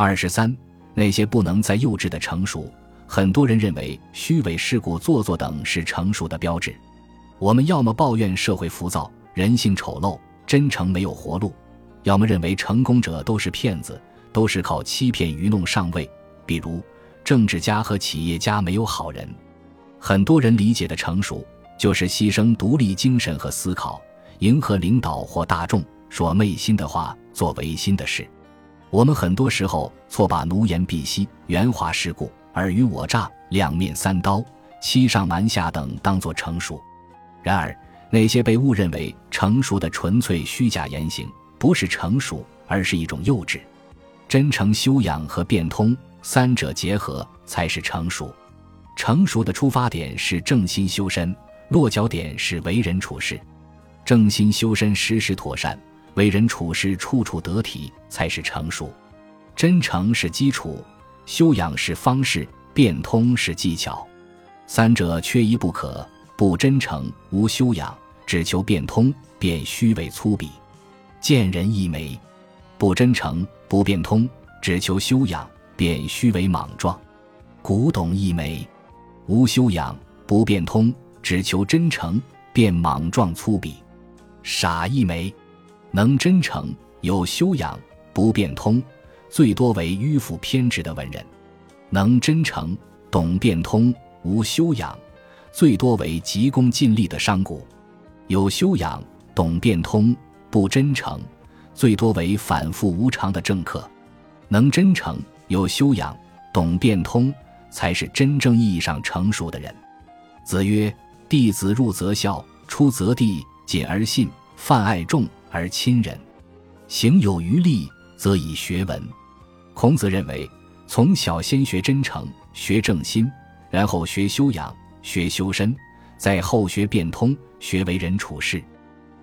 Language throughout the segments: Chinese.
二十三，那些不能再幼稚的成熟，很多人认为虚伪、世故、做作等是成熟的标志。我们要么抱怨社会浮躁、人性丑陋、真诚没有活路，要么认为成功者都是骗子，都是靠欺骗愚弄上位。比如，政治家和企业家没有好人。很多人理解的成熟，就是牺牲独立精神和思考，迎合领导或大众，说昧心的话，做违心的事。我们很多时候错把奴颜婢膝、圆滑世故、尔虞我诈、两面三刀、欺上瞒下等当作成熟。然而，那些被误认为成熟的纯粹虚假言行，不是成熟，而是一种幼稚。真诚、修养和变通三者结合，才是成熟。成熟的出发点是正心修身，落脚点是为人处事。正心修身，时时妥善；为人处事，处处得体，才是成熟。真诚是基础，修养是方式，变通是技巧，三者缺一不可。不真诚，无修养，只求变通，便虚伪粗鄙；见人一枚。不真诚，不变通，只求修养，便虚伪莽撞；古董一枚。无修养，不变通，只求真诚，便莽撞粗鄙；傻一枚，能真诚有修养，不变通，最多为迂腐偏执的文人；能真诚懂变通，无修养，最多为急功近利的商贾；有修养懂变通，不真诚，最多为反复无常的政客；能真诚有修养懂变通。才是真正意义上成熟的人。子曰：“弟子入则孝，出则弟，谨而信，泛爱众而亲仁，行有余力，则以学文。”孔子认为，从小先学真诚，学正心，然后学修养，学修身，再后学变通，学为人处事。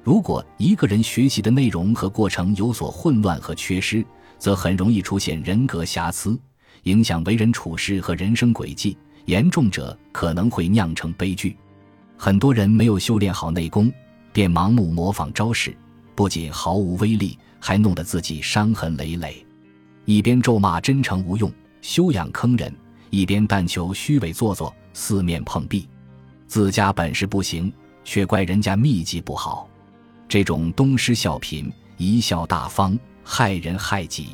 如果一个人学习的内容和过程有所混乱和缺失，则很容易出现人格瑕疵。影响为人处事和人生轨迹，严重者可能会酿成悲剧。很多人没有修炼好内功，便盲目模仿招式，不仅毫无威力，还弄得自己伤痕累累。一边咒骂真诚无用、修养坑人，一边但求虚伪做作、四面碰壁，自家本事不行，却怪人家秘籍不好。这种东施效颦、贻笑大方，害人害己。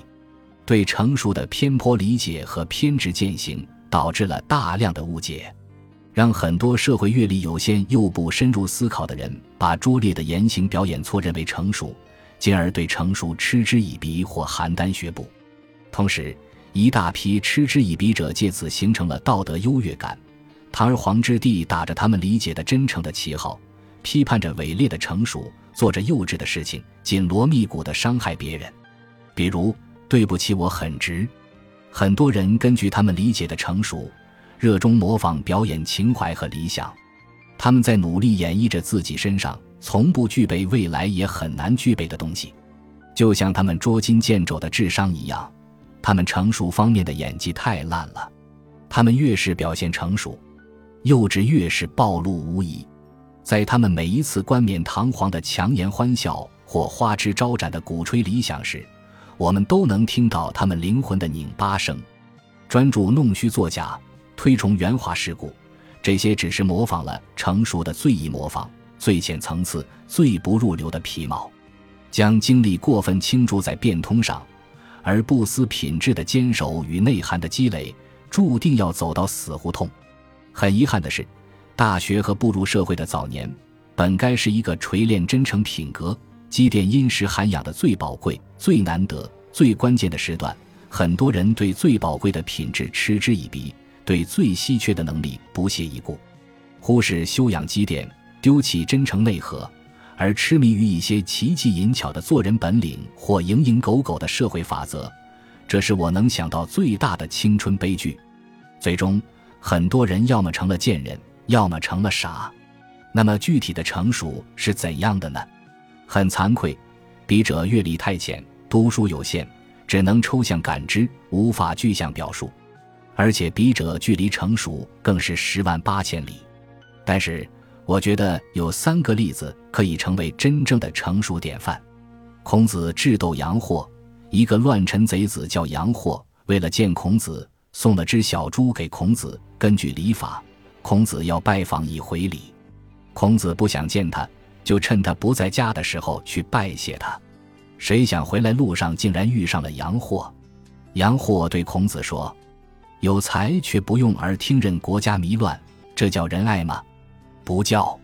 对成熟的偏颇理解和偏执践行，导致了大量的误解，让很多社会阅历有限又不深入思考的人，把拙劣的言行表演错认为成熟，进而对成熟嗤之以鼻或邯郸学步。同时，一大批嗤之以鼻者借此形成了道德优越感。堂而皇之地打着他们理解的真诚的旗号，批判着伪劣的成熟，做着幼稚的事情，紧锣密鼓地伤害别人，比如。对不起，我很直。很多人根据他们理解的成熟，热衷模仿表演情怀和理想。他们在努力演绎着自己身上从不具备、未来也很难具备的东西，就像他们捉襟见肘的智商一样。他们成熟方面的演技太烂了。他们越是表现成熟，幼稚越是暴露无遗。在他们每一次冠冕堂皇的强颜欢笑或花枝招展的鼓吹理想时，我们都能听到他们灵魂的拧巴声，专注弄虚作假，推崇圆滑世故，这些只是模仿了成熟的最易模仿、最浅层次、最不入流的皮毛，将精力过分倾注在变通上，而不思品质的坚守与内涵的积累，注定要走到死胡同。很遗憾的是，大学和步入社会的早年，本该是一个锤炼真诚品格。积淀殷实涵养的最宝贵、最难得、最关键的时段，很多人对最宝贵的品质嗤之以鼻，对最稀缺的能力不屑一顾，忽视修养积淀，丢弃真诚内核，而痴迷于一些奇技淫巧的做人本领或蝇营狗苟的社会法则，这是我能想到最大的青春悲剧。最终，很多人要么成了贱人，要么成了傻。那么，具体的成熟是怎样的呢？很惭愧，笔者阅历太浅，读书有限，只能抽象感知，无法具象表述。而且笔者距离成熟更是十万八千里。但是，我觉得有三个例子可以成为真正的成熟典范。孔子智斗杨货，一个乱臣贼子叫杨货，为了见孔子，送了只小猪给孔子。根据礼法，孔子要拜访以回礼。孔子不想见他，就趁他不在家的时候去拜谢他。谁想回来路上竟然遇上了杨货。杨货对孔子说：“有才却不用而听任国家迷乱，这叫仁爱吗？不叫。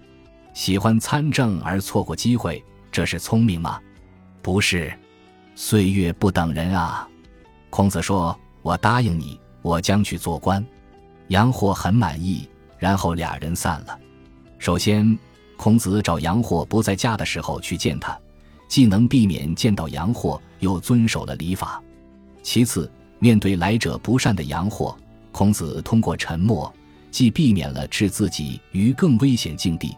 喜欢参政而错过机会，这是聪明吗？不是。岁月不等人啊。”孔子说：“我答应你，我将去做官。”杨货很满意，然后俩人散了。首先，孔子找杨货不在家的时候去见他，既能避免见到杨货，又遵守了礼法。其次，面对来者不善的杨货，孔子通过沉默，既避免了置自己于更危险境地，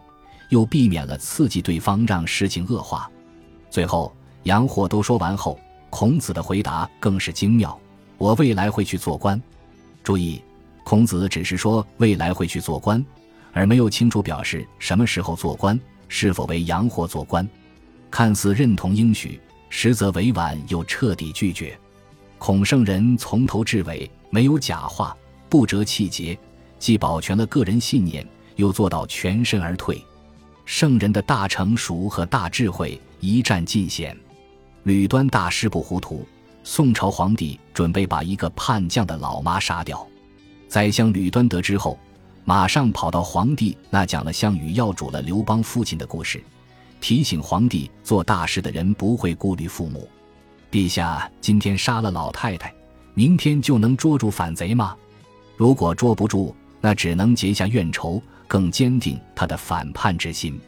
又避免了刺激对方让事情恶化。最后，杨货都说完后，孔子的回答更是精妙：“我未来会去做官。”注意，孔子只是说未来会去做官。而没有清楚表示什么时候做官，是否为阳货做官，看似认同应许，实则委婉又彻底拒绝。孔圣人从头至尾没有假话，不折气节，既保全了个人信念，又做到全身而退。圣人的大成熟和大智慧一战尽显。吕端大师不糊涂，宋朝皇帝准备把一个叛将的老妈杀掉，宰相吕端得知后。马上跑到皇帝那讲了项羽要煮了刘邦父亲的故事，提醒皇帝做大事的人不会顾虑父母。陛下今天杀了老太太，明天就能捉住反贼吗？如果捉不住，那只能结下怨仇，更坚定他的反叛之心。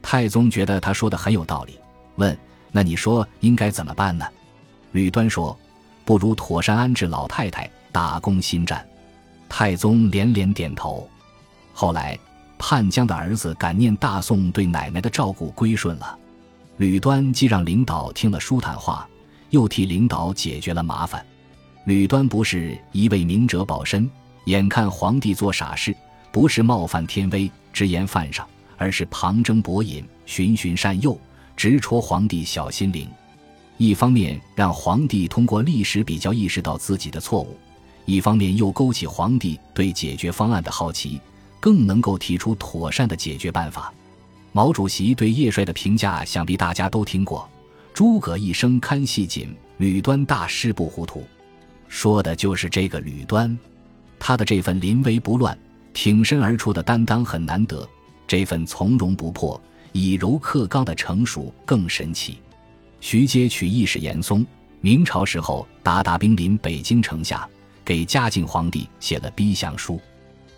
太宗觉得他说的很有道理，问：“那你说应该怎么办呢？”吕端说：“不如妥善安置老太太，打攻新战。”太宗连连点头。后来，叛将的儿子感念大宋对奶奶的照顾，归顺了。吕端既让领导听了舒坦话，又替领导解决了麻烦。吕端不是一位明哲保身，眼看皇帝做傻事，不是冒犯天威、直言犯上，而是旁征博引、循循善诱，直戳皇帝小心灵。一方面让皇帝通过历史比较意识到自己的错误。一方面又勾起皇帝对解决方案的好奇，更能够提出妥善的解决办法。毛主席对叶帅的评价，想必大家都听过：“诸葛一生看细谨，吕端大师不糊涂。”说的就是这个吕端。他的这份临危不乱、挺身而出的担当很难得，这份从容不迫、以柔克刚的成熟更神奇。徐阶取义是严嵩，明朝时候鞑靼兵临北京城下。给嘉靖皇帝写了逼降书，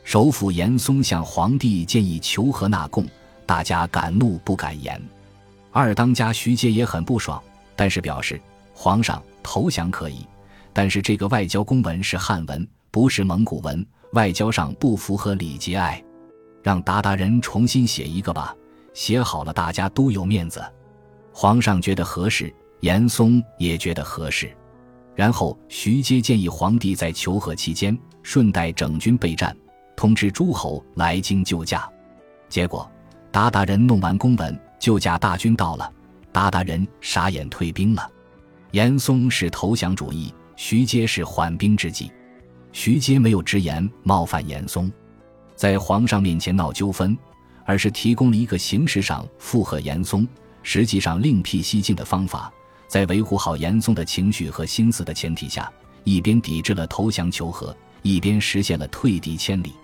首辅严嵩向皇帝建议求和纳贡，大家敢怒不敢言。二当家徐阶也很不爽，但是表示皇上投降可以，但是这个外交公文是汉文，不是蒙古文，外交上不符合礼节，哎，让鞑靼人重新写一个吧，写好了大家都有面子。皇上觉得合适，严嵩也觉得合适。然后，徐阶建议皇帝在求和期间顺带整军备战，通知诸侯来京救驾。结果，鞑靼人弄完公文，救驾大军到了，鞑靼人傻眼退兵了。严嵩是投降主义，徐阶是缓兵之计。徐阶没有直言冒犯严嵩，在皇上面前闹纠纷，而是提供了一个形式上附和严嵩，实际上另辟蹊径的方法。在维护好严嵩的情绪和心思的前提下，一边抵制了投降求和，一边实现了退敌千里。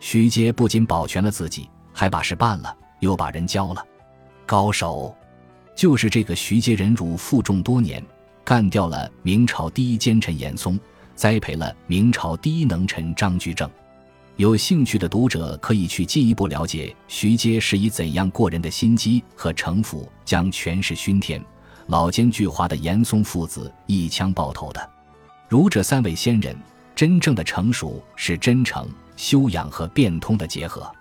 徐阶不仅保全了自己，还把事办了，又把人交了。高手，就是这个徐阶，忍辱负重多年，干掉了明朝第一奸臣严嵩，栽培了明朝第一能臣张居正。有兴趣的读者可以去进一步了解徐阶是以怎样过人的心机和城府，将权势熏天。老奸巨猾的严嵩父子一枪爆头的，儒者三位先人，真正的成熟是真诚、修养和变通的结合。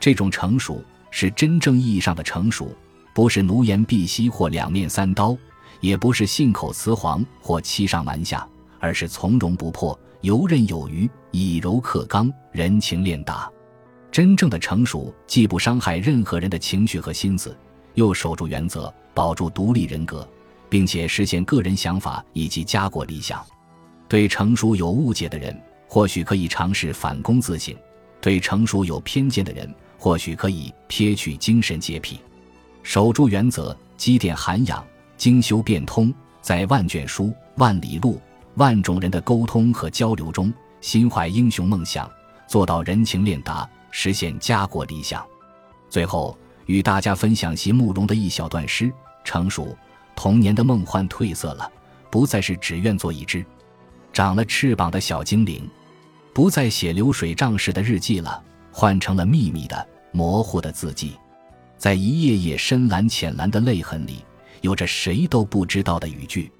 这种成熟是真正意义上的成熟，不是奴颜婢膝或两面三刀，也不是信口雌黄或欺上瞒下，而是从容不迫、游刃有余、以柔克刚、人情练达。真正的成熟既不伤害任何人的情绪和心思，又守住原则。保住独立人格，并且实现个人想法以及家国理想。对成熟有误解的人，或许可以尝试反躬自省；对成熟有偏见的人，或许可以撇去精神洁癖，守住原则，积淀涵养，精修变通，在万卷书、万里路、万种人的沟通和交流中，心怀英雄梦想，做到人情练达，实现家国理想。最后，与大家分享席慕容的一小段诗：成熟，童年的梦幻褪色了，不再是只愿做一只长了翅膀的小精灵，不再写流水账式的日记了。换成了秘密的、模糊的字迹，在一页页深蓝、浅蓝的泪痕里，有着谁都不知道的语句。